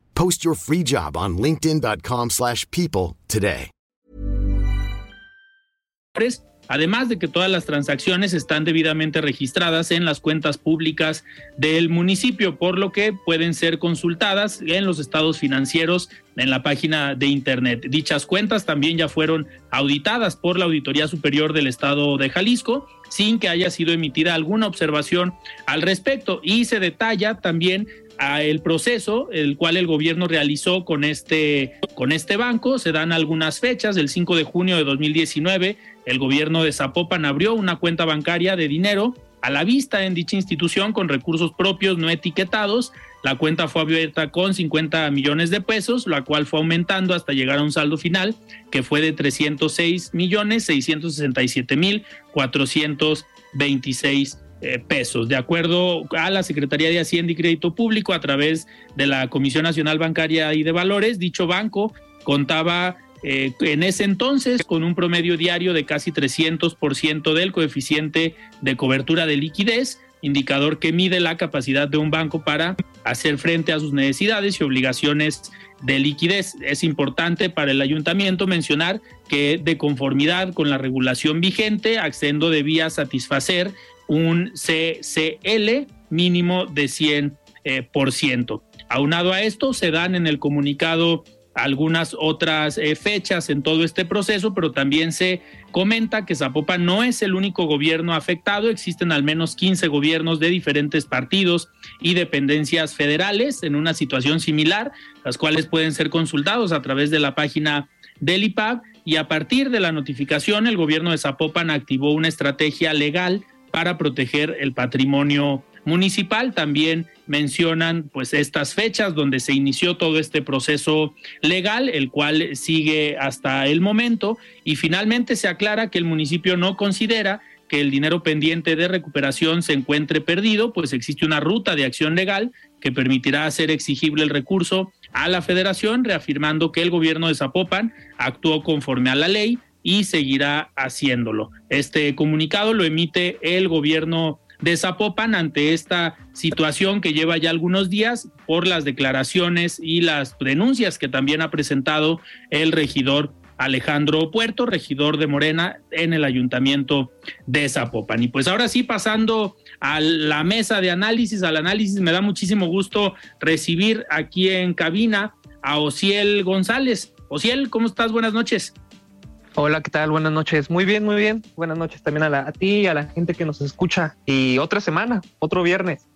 Post your free job on linkedin.com/people slash people today. Además de que todas las transacciones están debidamente registradas en las cuentas públicas del municipio, por lo que pueden ser consultadas en los estados financieros en la página de Internet. Dichas cuentas también ya fueron auditadas por la Auditoría Superior del Estado de Jalisco sin que haya sido emitida alguna observación al respecto y se detalla también a el proceso el cual el gobierno realizó con este con este banco. Se dan algunas fechas. El 5 de junio de 2019 el gobierno de Zapopan abrió una cuenta bancaria de dinero a la vista en dicha institución con recursos propios no etiquetados. La cuenta fue abierta con 50 millones de pesos, la cual fue aumentando hasta llegar a un saldo final que fue de 306 millones 667 mil 426 eh, pesos. De acuerdo a la Secretaría de Hacienda y Crédito Público, a través de la Comisión Nacional Bancaria y de Valores, dicho banco contaba eh, en ese entonces con un promedio diario de casi 300% del coeficiente de cobertura de liquidez, indicador que mide la capacidad de un banco para hacer frente a sus necesidades y obligaciones de liquidez. Es importante para el ayuntamiento mencionar que de conformidad con la regulación vigente, Accendo debía satisfacer un CCL mínimo de 100%. Eh, por ciento. Aunado a esto, se dan en el comunicado algunas otras eh, fechas en todo este proceso, pero también se comenta que Zapopan no es el único gobierno afectado, existen al menos 15 gobiernos de diferentes partidos y dependencias federales en una situación similar, las cuales pueden ser consultados a través de la página del IPAB y a partir de la notificación el gobierno de Zapopan activó una estrategia legal para proteger el patrimonio municipal. También mencionan pues estas fechas donde se inició todo este proceso legal, el cual sigue hasta el momento y finalmente se aclara que el municipio no considera que el dinero pendiente de recuperación se encuentre perdido, pues existe una ruta de acción legal que permitirá hacer exigible el recurso a la federación, reafirmando que el gobierno de Zapopan actuó conforme a la ley y seguirá haciéndolo. Este comunicado lo emite el gobierno de Zapopan ante esta situación que lleva ya algunos días por las declaraciones y las denuncias que también ha presentado el regidor Alejandro Puerto, regidor de Morena en el ayuntamiento de Zapopan. Y pues ahora sí, pasando a la mesa de análisis, al análisis, me da muchísimo gusto recibir aquí en cabina a Ociel González. Ociel, ¿cómo estás? Buenas noches. Hola, ¿qué tal? Buenas noches. Muy bien, muy bien. Buenas noches también a, la, a ti, a la gente que nos escucha. Y otra semana, otro viernes.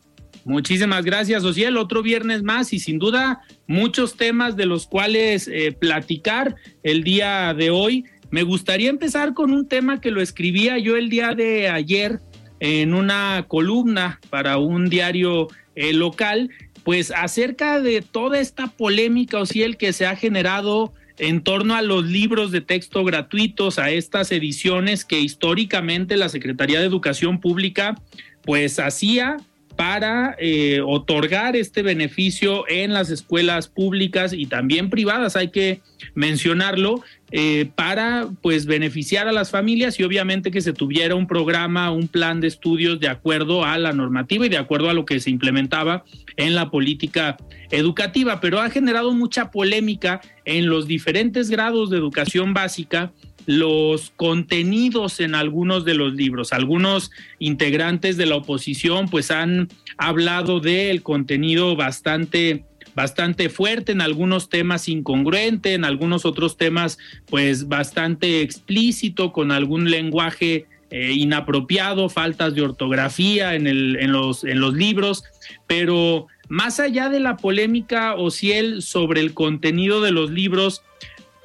Muchísimas gracias, Ociel. Otro viernes más y sin duda muchos temas de los cuales eh, platicar el día de hoy. Me gustaría empezar con un tema que lo escribía yo el día de ayer en una columna para un diario eh, local, pues acerca de toda esta polémica, Ociel, que se ha generado en torno a los libros de texto gratuitos, a estas ediciones que históricamente la Secretaría de Educación Pública pues hacía para eh, otorgar este beneficio en las escuelas públicas y también privadas, hay que mencionarlo, eh, para pues beneficiar a las familias y obviamente que se tuviera un programa, un plan de estudios de acuerdo a la normativa y de acuerdo a lo que se implementaba en la política educativa, pero ha generado mucha polémica en los diferentes grados de educación básica los contenidos en algunos de los libros. Algunos integrantes de la oposición pues han hablado del contenido bastante bastante fuerte en algunos temas incongruente, en algunos otros temas pues bastante explícito con algún lenguaje eh, inapropiado, faltas de ortografía en, el, en, los, en los libros, pero más allá de la polémica o Ociel sobre el contenido de los libros,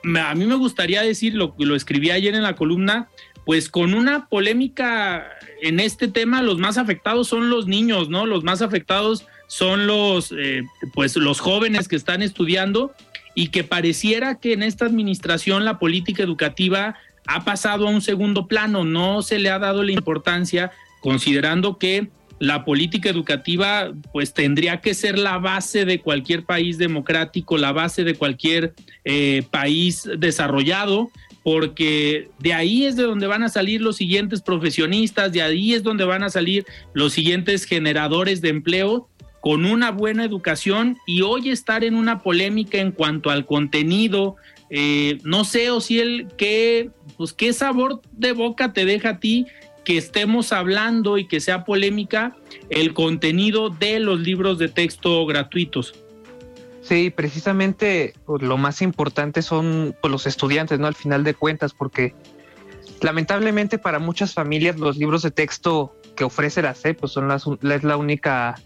a mí me gustaría decir, lo, lo escribí ayer en la columna, pues con una polémica en este tema, los más afectados son los niños, ¿no? Los más afectados son los, eh, pues los jóvenes que están estudiando y que pareciera que en esta administración la política educativa ha pasado a un segundo plano, no se le ha dado la importancia considerando que la política educativa pues tendría que ser la base de cualquier país democrático, la base de cualquier eh, país desarrollado, porque de ahí es de donde van a salir los siguientes profesionistas, de ahí es donde van a salir los siguientes generadores de empleo con una buena educación y hoy estar en una polémica en cuanto al contenido, eh, no sé, o si el qué, pues qué sabor de boca te deja a ti que estemos hablando y que sea polémica el contenido de los libros de texto gratuitos. Sí, precisamente pues, lo más importante son pues, los estudiantes, ¿no? Al final de cuentas, porque lamentablemente para muchas familias los libros de texto que ofrece la SEP pues son las, es la única,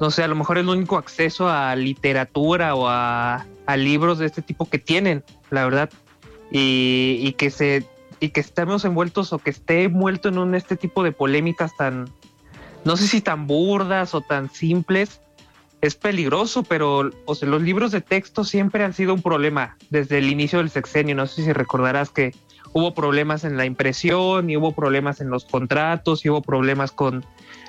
no sé, a lo mejor el único acceso a literatura o a, libros de este tipo que tienen, la verdad, y, y que se y que estemos envueltos o que esté envuelto en un este tipo de polémicas tan, no sé si tan burdas o tan simples, es peligroso, pero o sea, los libros de texto siempre han sido un problema desde el inicio del sexenio. No sé si recordarás que hubo problemas en la impresión y hubo problemas en los contratos y hubo problemas con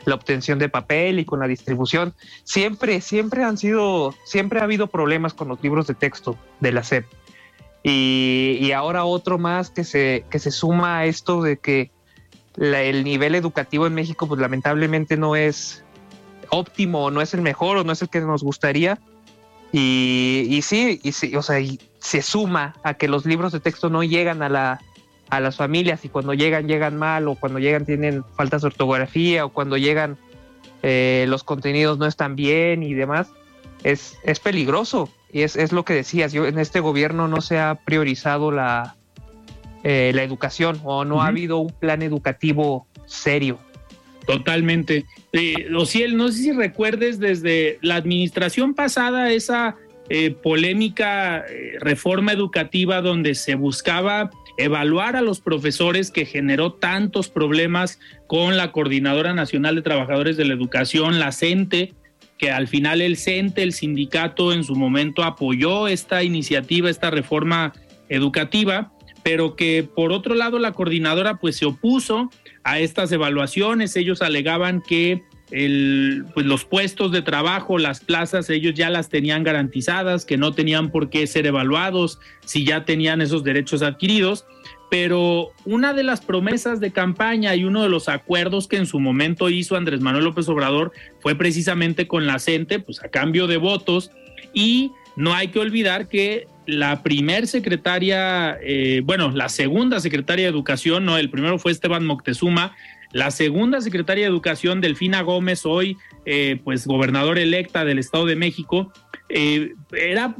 la obtención de papel y con la distribución. Siempre, siempre han sido, siempre ha habido problemas con los libros de texto de la SEP. Y, ahora otro más que se, que se suma a esto de que el nivel educativo en México, pues lamentablemente no es óptimo, no es el mejor o no es el que nos gustaría. Y, y sí, y sí, o sea, se suma a que los libros de texto no llegan a, la, a las familias y cuando llegan, llegan mal o cuando llegan tienen faltas de ortografía o cuando llegan eh, los contenidos no están bien y demás. Es, es peligroso y es, es, lo que decías, yo en este gobierno no se ha priorizado la, eh, la educación o no ha habido un plan educativo serio. Totalmente. Eh, Ociel, no sé si recuerdes desde la administración pasada esa eh, polémica eh, reforma educativa donde se buscaba evaluar a los profesores que generó tantos problemas con la Coordinadora Nacional de Trabajadores de la Educación, la CENTE, que al final el CENTE, el sindicato, en su momento apoyó esta iniciativa, esta reforma educativa, pero que por otro lado la coordinadora pues se opuso a estas evaluaciones. Ellos alegaban que pues los puestos de trabajo, las plazas, ellos ya las tenían garantizadas, que no tenían por qué ser evaluados si ya tenían esos derechos adquiridos. Pero una de las promesas de campaña y uno de los acuerdos que en su momento hizo Andrés Manuel López Obrador fue precisamente con la CENTE, pues a cambio de votos, y no hay que olvidar que la primer secretaria, eh, bueno, la segunda secretaria de Educación, no, el primero fue Esteban Moctezuma, la segunda secretaria de Educación, Delfina Gómez, hoy eh, pues gobernadora electa del Estado de México, eh, era,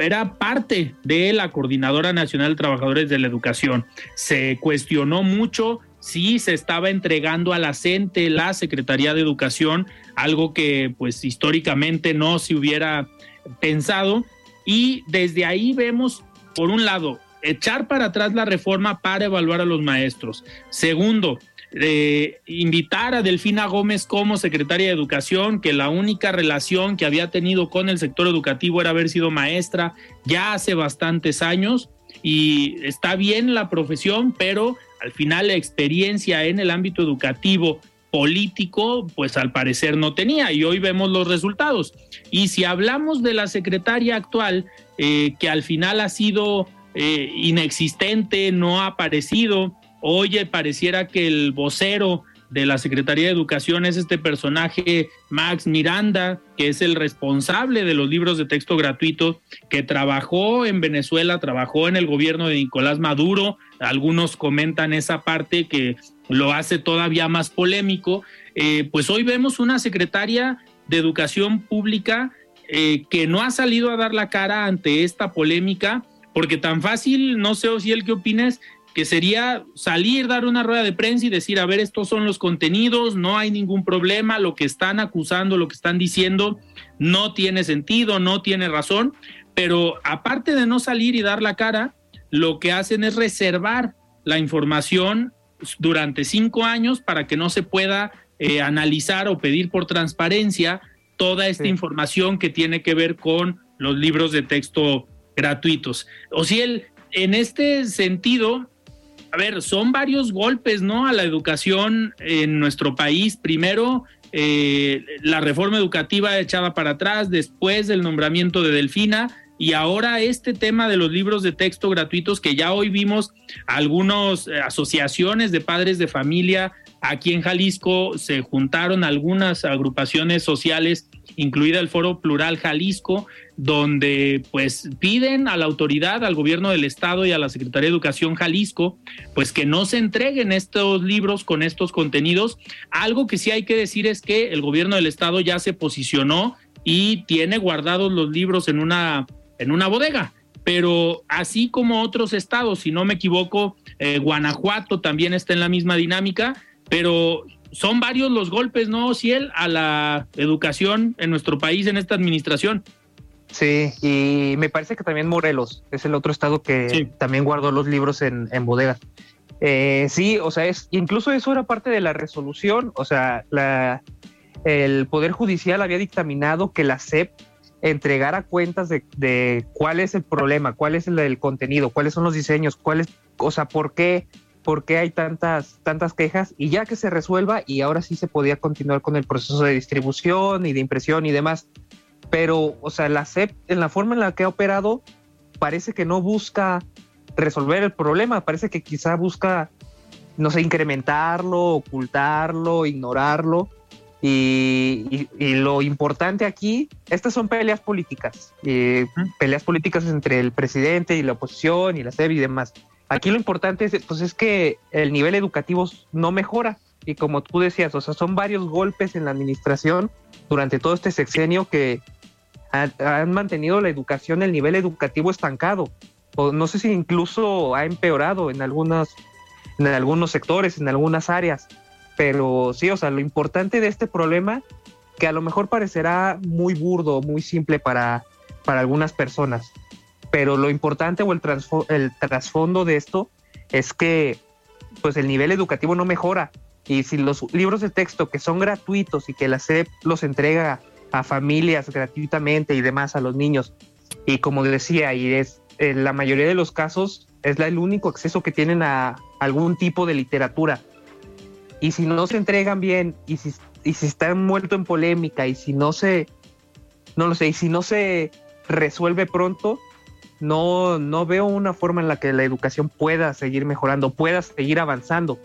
era parte de la Coordinadora Nacional de Trabajadores de la Educación. Se cuestionó mucho si se estaba entregando a la CENTE, la Secretaría de Educación, algo que pues históricamente no se hubiera pensado. Y desde ahí vemos, por un lado, echar para atrás la reforma para evaluar a los maestros. Segundo, de invitar a Delfina Gómez como secretaria de Educación, que la única relación que había tenido con el sector educativo era haber sido maestra ya hace bastantes años y está bien la profesión, pero al final la experiencia en el ámbito educativo político, pues al parecer no tenía y hoy vemos los resultados. Y si hablamos de la secretaria actual, eh, que al final ha sido eh, inexistente, no ha aparecido, Oye, pareciera que el vocero de la Secretaría de Educación es este personaje Max Miranda, que es el responsable de los libros de texto gratuito, que trabajó en Venezuela, trabajó en el gobierno de Nicolás Maduro. Algunos comentan esa parte que lo hace todavía más polémico. Eh, pues hoy vemos una secretaria de Educación Pública eh, que no ha salido a dar la cara ante esta polémica, porque tan fácil, no sé si el que opines, que sería salir, dar una rueda de prensa y decir, a ver, estos son los contenidos, no hay ningún problema, lo que están acusando, lo que están diciendo, no tiene sentido, no tiene razón, pero aparte de no salir y dar la cara, lo que hacen es reservar la información durante cinco años para que no se pueda eh, analizar o pedir por transparencia toda esta información que tiene que ver con los libros de texto gratuitos. O si él, en este sentido, a ver, son varios golpes, ¿no? A la educación en nuestro país. Primero, eh, la reforma educativa echada para atrás, después el nombramiento de Delfina y ahora este tema de los libros de texto gratuitos que ya hoy vimos algunas eh, asociaciones de padres de familia aquí en Jalisco se juntaron algunas agrupaciones sociales incluida el Foro Plural Jalisco, donde pues piden a la autoridad, al gobierno del estado y a la Secretaría de Educación Jalisco, pues que no se entreguen estos libros con estos contenidos. Algo que sí hay que decir es que el gobierno del estado ya se posicionó y tiene guardados los libros en una, en una bodega. Pero así como otros estados, si no me equivoco, eh, Guanajuato también está en la misma dinámica, pero son varios los golpes, ¿no, Ciel, a la educación en nuestro país, en esta administración? Sí, y me parece que también Morelos es el otro estado que también guardó los libros en, en bodegas. Eh, sí, o sea, es, incluso eso era parte de la resolución, o sea, la, el Poder Judicial había dictaminado que la SEP entregara cuentas de, de cuál es el problema, cuál es el, el, contenido, cuáles son los diseños, cuál es, o sea, por qué por qué hay tantas, tantas quejas y ya que se resuelva y ahora sí se podía continuar con el proceso de distribución y de impresión y demás. Pero, o sea, la SEP en la forma en la que ha operado parece que no busca resolver el problema, parece que quizá busca, no sé, incrementarlo, ocultarlo, ignorarlo. Y, lo importante aquí, estas son peleas políticas, eh, peleas políticas entre el presidente y la oposición y la SEP y demás. Aquí lo importante es, pues, es que el nivel educativo no mejora. Y como tú decías, o sea, son varios golpes en la administración durante todo este sexenio que han, mantenido la educación, el nivel educativo estancado. O no sé si incluso ha empeorado en algunos, en algunos sectores, en algunas áreas. Pero sí, o sea, lo importante de este problema, que a lo mejor parecerá muy burdo, muy simple para, para algunas personas, pero lo importante o el, el trasfondo de esto es que pues el nivel educativo no mejora. Y si los libros de texto que son gratuitos y que la SEP los entrega a familias gratuitamente y demás a los niños y como decía y es en la mayoría de los casos es el único acceso que tienen a algún tipo de literatura. Y si no se entregan bien y si, y si están envuelto en polémica y si no se no lo sé y si no se resuelve pronto no, no veo una forma en la que la educación pueda seguir mejorando, pueda seguir avanzando.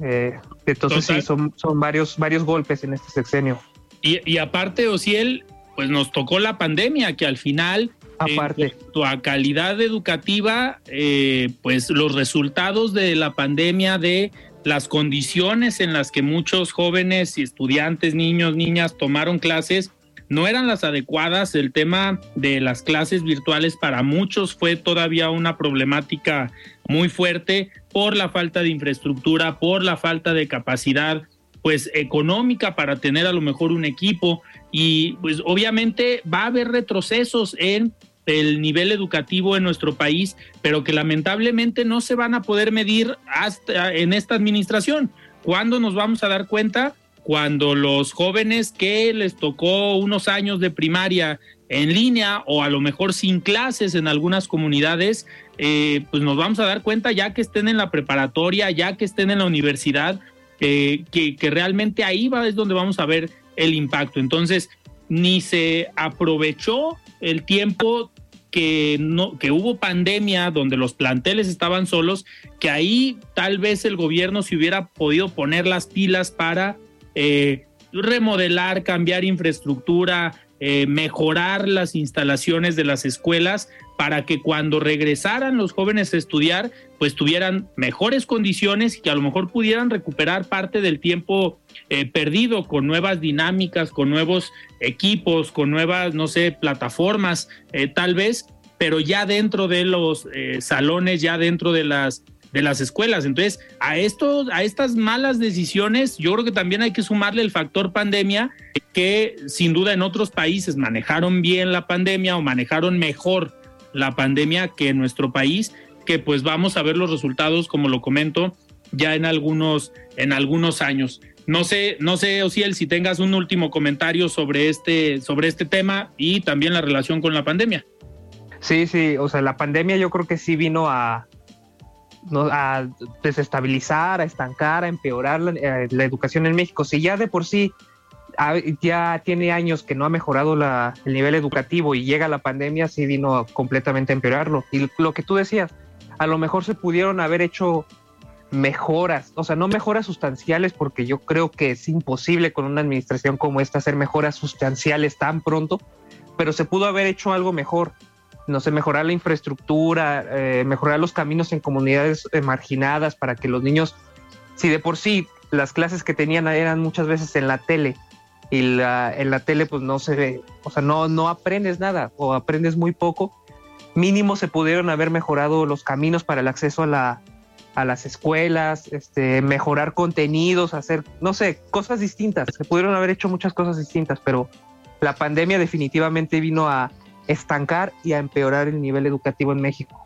Eh, entonces sí, son, son varios, varios golpes en este sexenio. Y, y aparte, Ociel, pues nos tocó la pandemia, que al final, aparte, tu calidad educativa, eh, pues los resultados de la pandemia, de las condiciones en las que muchos jóvenes y estudiantes, niños, niñas tomaron clases, no eran las adecuadas. El tema de las clases virtuales para muchos fue todavía una problemática muy fuerte por la falta de infraestructura, por la falta de capacidad pues económica para tener a lo mejor un equipo y pues obviamente va a haber retrocesos en el nivel educativo en nuestro país, pero que lamentablemente no se van a poder medir hasta en esta administración. ¿Cuándo nos vamos a dar cuenta? Cuando los jóvenes que les tocó unos años de primaria en línea o a lo mejor sin clases en algunas comunidades, eh, pues nos vamos a dar cuenta ya que estén en la preparatoria, ya que estén en la universidad, que, realmente ahí va, es donde vamos a ver el impacto. Entonces, ni se aprovechó el tiempo que no que hubo pandemia donde los planteles estaban solos, que ahí tal vez el gobierno se hubiera podido poner las pilas para eh, remodelar, cambiar infraestructura, eh, mejorar las instalaciones de las escuelas para que cuando regresaran los jóvenes a estudiar, pues tuvieran mejores condiciones y que a lo mejor pudieran recuperar parte del tiempo eh, perdido con nuevas dinámicas, con nuevos equipos, con nuevas, no sé, plataformas, tal vez, pero ya dentro de los salones, ya dentro de las de las escuelas. Entonces, a esto, a estas malas decisiones, yo creo que también hay que sumarle el factor pandemia, que sin duda en otros países manejaron bien la pandemia o manejaron mejor la pandemia que en nuestro país, que pues vamos a ver los resultados, como lo comento, ya en algunos, en algunos años. No sé, no sé, Ociel, si tengas un último comentario sobre este, sobre este tema y también la relación con la pandemia. Sí, sí, o sea, la pandemia yo creo que sí vino a, a desestabilizar, a estancar, a empeorar la, eh, educación en México. Si ya de por sí ya tiene años que no ha mejorado el nivel educativo y llega la pandemia, sí vino completamente a empeorarlo. Y lo que tú decías, a lo mejor se pudieron haber hecho mejoras, o sea, no mejoras sustanciales, porque yo creo que es imposible con una administración como esta hacer mejoras sustanciales tan pronto, pero se pudo haber hecho algo mejor no sé, mejorar la infraestructura, eh, mejorar los caminos en comunidades eh, marginadas para que los niños, si de por sí las clases que tenían eran muchas veces en la tele y en la tele pues no se ve, o sea, no, no aprendes nada o aprendes muy poco, mínimo se pudieron haber mejorado los caminos para el acceso a, la, a las escuelas, este, mejorar contenidos, hacer, no sé, cosas distintas. Se pudieron haber hecho muchas cosas distintas, pero la pandemia definitivamente vino a, estancar y a empeorar el nivel educativo en México.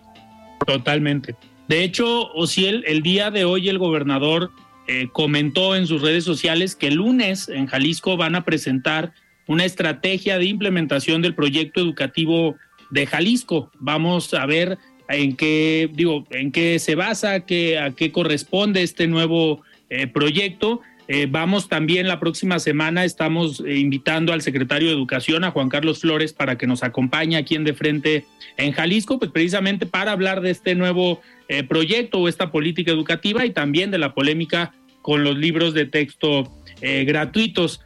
Totalmente. De hecho, Ociel, el día de hoy el gobernador eh, comentó en sus redes sociales que el lunes en Jalisco van a presentar una estrategia de implementación del proyecto educativo de Jalisco. Vamos a ver en qué, digo, en qué se basa, qué, a qué corresponde este nuevo eh, proyecto eh, vamos también la próxima semana, estamos eh, invitando al secretario de Educación, a Juan Carlos Flores, para que nos acompañe aquí en De Frente en Jalisco, pues precisamente para hablar de este nuevo eh, proyecto o esta política educativa y también de la polémica con los libros de texto gratuitos.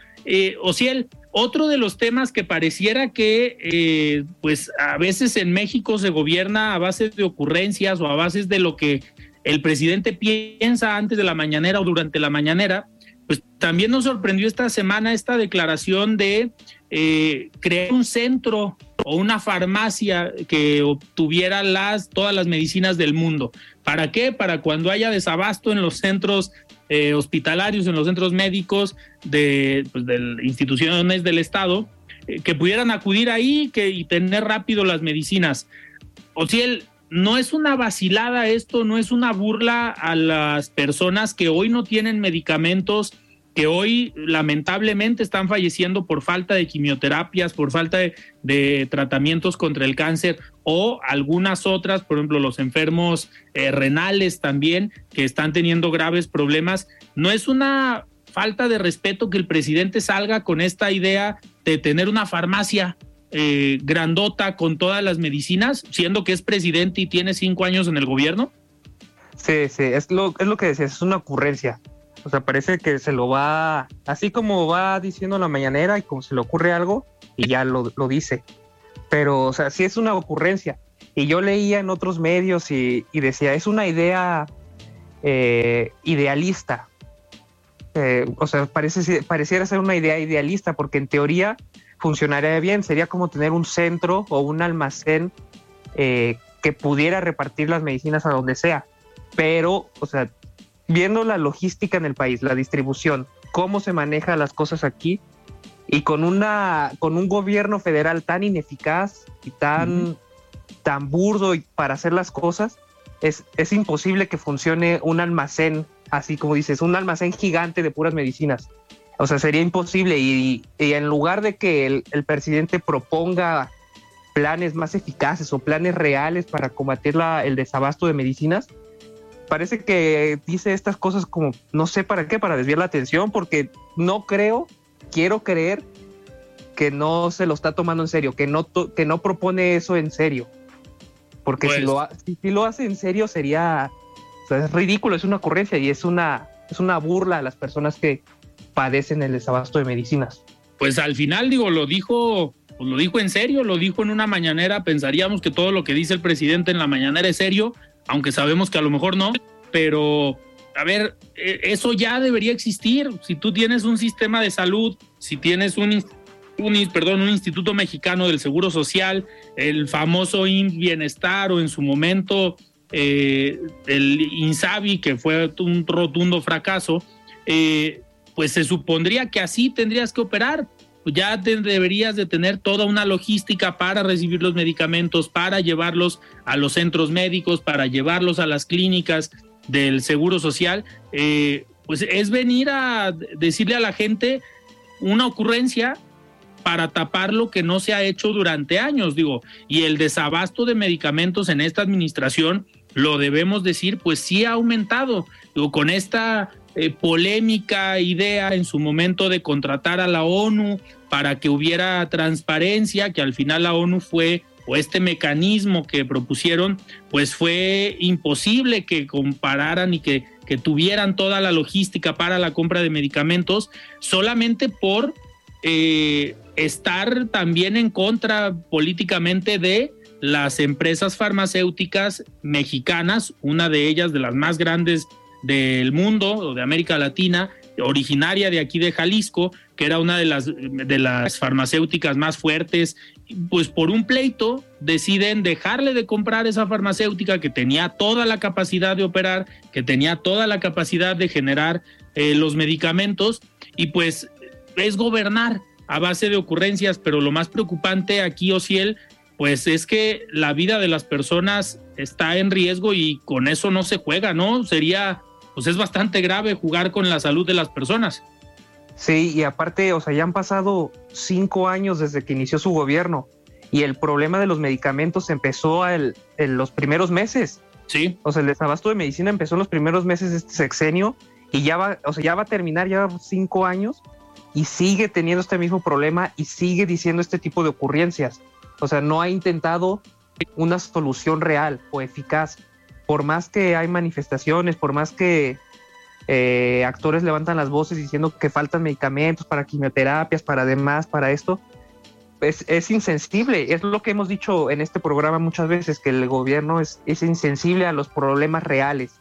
Ociel, otro de los temas que pareciera que pues a veces en México se gobierna a base de ocurrencias o a base de lo que el presidente piensa antes de la mañanera o durante la mañanera, pues también nos sorprendió esta semana esta declaración de eh, crear un centro o una farmacia que obtuviera las, todas las medicinas del mundo. ¿Para qué? Para cuando haya desabasto en los centros eh, hospitalarios, en los centros médicos de, pues, instituciones del Estado, eh, que pudieran acudir ahí y tener rápido las medicinas. O si él no es una vacilada esto, no es una burla a las personas que hoy no tienen medicamentos, que hoy lamentablemente están falleciendo por falta de quimioterapias, por falta de, tratamientos contra el cáncer o algunas otras, por ejemplo, los enfermos eh, renales también, que están teniendo graves problemas. No es una falta de respeto que el presidente salga con esta idea de tener una farmacia eh, grandota con todas las medicinas, siendo que es presidente y tiene cinco años en el gobierno? Sí, sí, es lo, es lo que decías, es una ocurrencia. O sea, parece que se lo va, así como va diciendo la mañanera y como se le ocurre algo y ya lo, dice. Pero, o sea, sí es una ocurrencia. Y yo leía en otros medios y, decía, es una idea eh, idealista. Eh, o sea, parece, pareciera ser una idea idealista porque en teoría funcionaría bien. Sería como tener un centro o un almacén eh, que pudiera repartir las medicinas a donde sea. Pero, o sea, viendo la logística en el país, la distribución, cómo se manejan las cosas aquí y con una con un gobierno federal tan ineficaz y tan tan burdo y para hacer las cosas, es, es imposible que funcione un almacén, así como dices, un almacén gigante de puras medicinas. O sea, sería imposible y, en lugar de que el, presidente proponga planes más eficaces o planes reales para combatir el desabasto de medicinas, parece que dice estas cosas como no sé para qué, para desviar la atención, porque no creo, quiero creer que no se lo está tomando en serio, que no, que no propone eso en serio. Porque si, pues lo, si, lo hace en serio sería, es ridículo, es una ocurrencia y es una, es una burla a las personas que, padecen el desabasto de medicinas. Pues al final, digo, lo dijo, pues lo dijo en serio, lo dijo en una mañanera. Pensaríamos que todo lo que dice el presidente en la mañanera es serio, aunque sabemos que a lo mejor no, pero a ver, e, eso ya debería existir. Si tú tienes un sistema de salud, si tienes un, perdón, un Instituto Mexicano del Seguro Social, el famoso IN Bienestar o en su momento eh, el INSABI, que fue un rotundo fracaso, eh, pues se supondría que así tendrías que operar. Ya deberías de tener toda una logística para recibir los medicamentos, para llevarlos a los centros médicos, para llevarlos a las clínicas del Seguro Social. Eh, pues es venir a decirle a la gente una ocurrencia para tapar lo que no se ha hecho durante años, digo, y el desabasto de medicamentos en esta administración, lo debemos decir, pues sí ha aumentado. Digo, con esta eh, polémica idea en su momento de contratar a la ONU para que hubiera transparencia, que al final la ONU fue o este mecanismo que propusieron, pues fue imposible que compararan y que, que tuvieran toda la logística para la compra de medicamentos solamente por eh, estar también en contra políticamente de las empresas farmacéuticas mexicanas, una de ellas de las más grandes del mundo o de América Latina, originaria de aquí de Jalisco, que era una de las, de las farmacéuticas más fuertes, pues por un pleito deciden dejarle de comprar esa farmacéutica que tenía toda la capacidad de operar, que tenía toda la capacidad de generar eh, los medicamentos y pues es gobernar a base de ocurrencias, pero lo más preocupante aquí, Ociel, pues es que la vida de las personas está en riesgo y con eso no se juega, ¿no? Sería, pues es bastante grave jugar con la salud de las personas. Sí, y aparte, o sea, ya han pasado cinco años desde que inició su gobierno y el problema de los medicamentos empezó en los primeros meses. Sí. O sea, el desabasto de medicina empezó en los primeros meses de este sexenio y ya va, o sea, ya va a terminar ya cinco años y sigue teniendo este mismo problema y sigue diciendo este tipo de ocurrencias. O sea, no ha intentado una solución real o eficaz. Por más que hay manifestaciones, por más que eh, actores levantan las voces diciendo que faltan medicamentos para quimioterapias, para demás, para esto, es, insensible. Es lo que hemos dicho en este programa muchas veces, que el gobierno es, es insensible a los problemas reales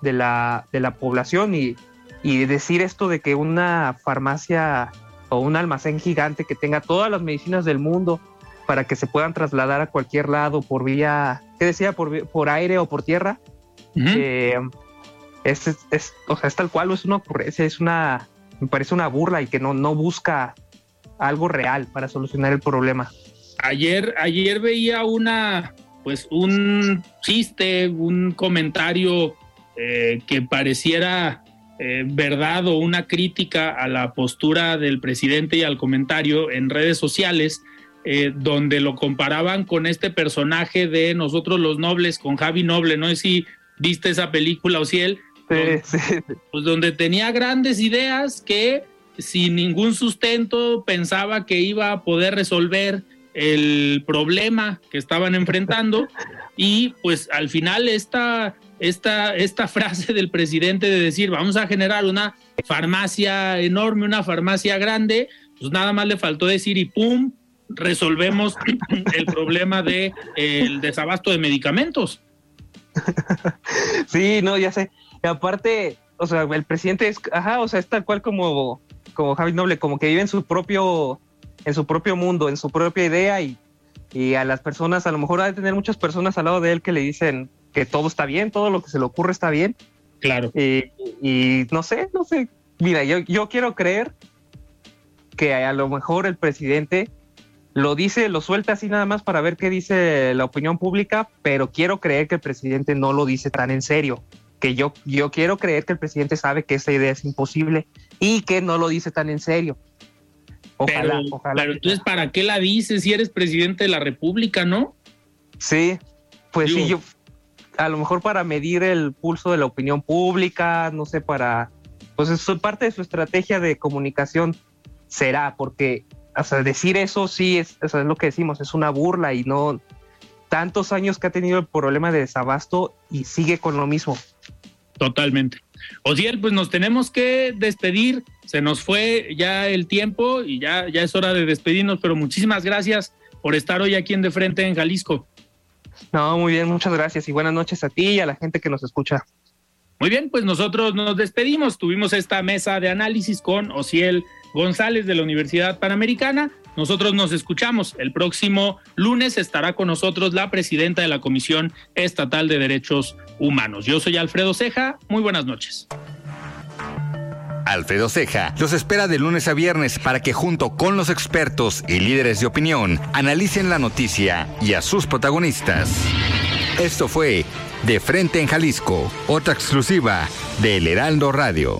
de la, de la población y, y decir esto de que una farmacia o un almacén gigante que tenga todas las medicinas del mundo para que se puedan trasladar a cualquier lado por vía, ¿qué decía? Por, por aire o por tierra. eh, es, es, o sea, es tal cual, es una ocurrencia, es una, me parece una burla y que no, no busca algo real para solucionar el problema. Ayer, ayer veía una, pues un chiste, un comentario eh, que pareciera eh, verdad o una crítica a la postura del presidente y al comentario en redes sociales, eh, donde lo comparaban con este personaje de Nosotros los Nobles, con Javi Noble, no sé si viste esa película o si él, Sí, donde, sí. pues donde tenía grandes ideas que sin ningún sustento pensaba que iba a poder resolver el problema que estaban enfrentando y pues al final esta, esta, esta frase del presidente de decir vamos a generar una farmacia enorme, una farmacia grande, pues nada más le faltó decir y pum, resolvemos el problema de el desabasto de medicamentos. Sí, no, ya sé. Y aparte, o sea, el presidente es, ajá, o sea, es tal cual como, como Javi Noble, como que vive en su propio, en su propio mundo, en su propia idea y, y a las personas, a lo mejor ha de tener muchas personas al lado de él que le dicen que todo está bien, todo lo que se le ocurre está bien. Claro. Y, y no sé, no sé. Mira, yo, yo quiero creer que a lo mejor el presidente lo dice, lo suelta así nada más para ver qué dice la opinión pública, pero quiero creer que el presidente no lo dice tan en serio. Que yo, yo quiero creer que el presidente sabe que esa idea es imposible y que no lo dice tan en serio. Ojalá, pero, ojalá. pero entonces, ¿para qué la dices si eres presidente de la República, no? Sí, pues Digo- sí, yo a lo mejor para medir el pulso de la opinión pública, no sé, para, pues es parte de su estrategia de comunicación será, porque, o sea, decir eso sí es, o sea, es lo que decimos, es una burla y no tantos años que ha tenido el problema de desabasto y sigue con lo mismo. Totalmente. Osiel, pues nos tenemos que despedir. Se nos fue ya el tiempo y ya, ya es hora de despedirnos, pero muchísimas gracias por estar hoy aquí en De Frente en Jalisco. No, muy bien, muchas gracias y buenas noches a ti y a la gente que nos escucha. Muy bien, pues nosotros nos despedimos. Tuvimos esta mesa de análisis con Osiel González de la Universidad Panamericana. Nosotros nos escuchamos. El próximo lunes estará con nosotros la presidenta de la Comisión Estatal de Derechos Humanos. Yo soy Alfredo Ceja. Muy buenas noches. Alfredo Ceja los espera de lunes a viernes para que junto con los expertos y líderes de opinión analicen la noticia y a sus protagonistas. Esto fue De Frente en Jalisco, otra exclusiva de El Heraldo Radio.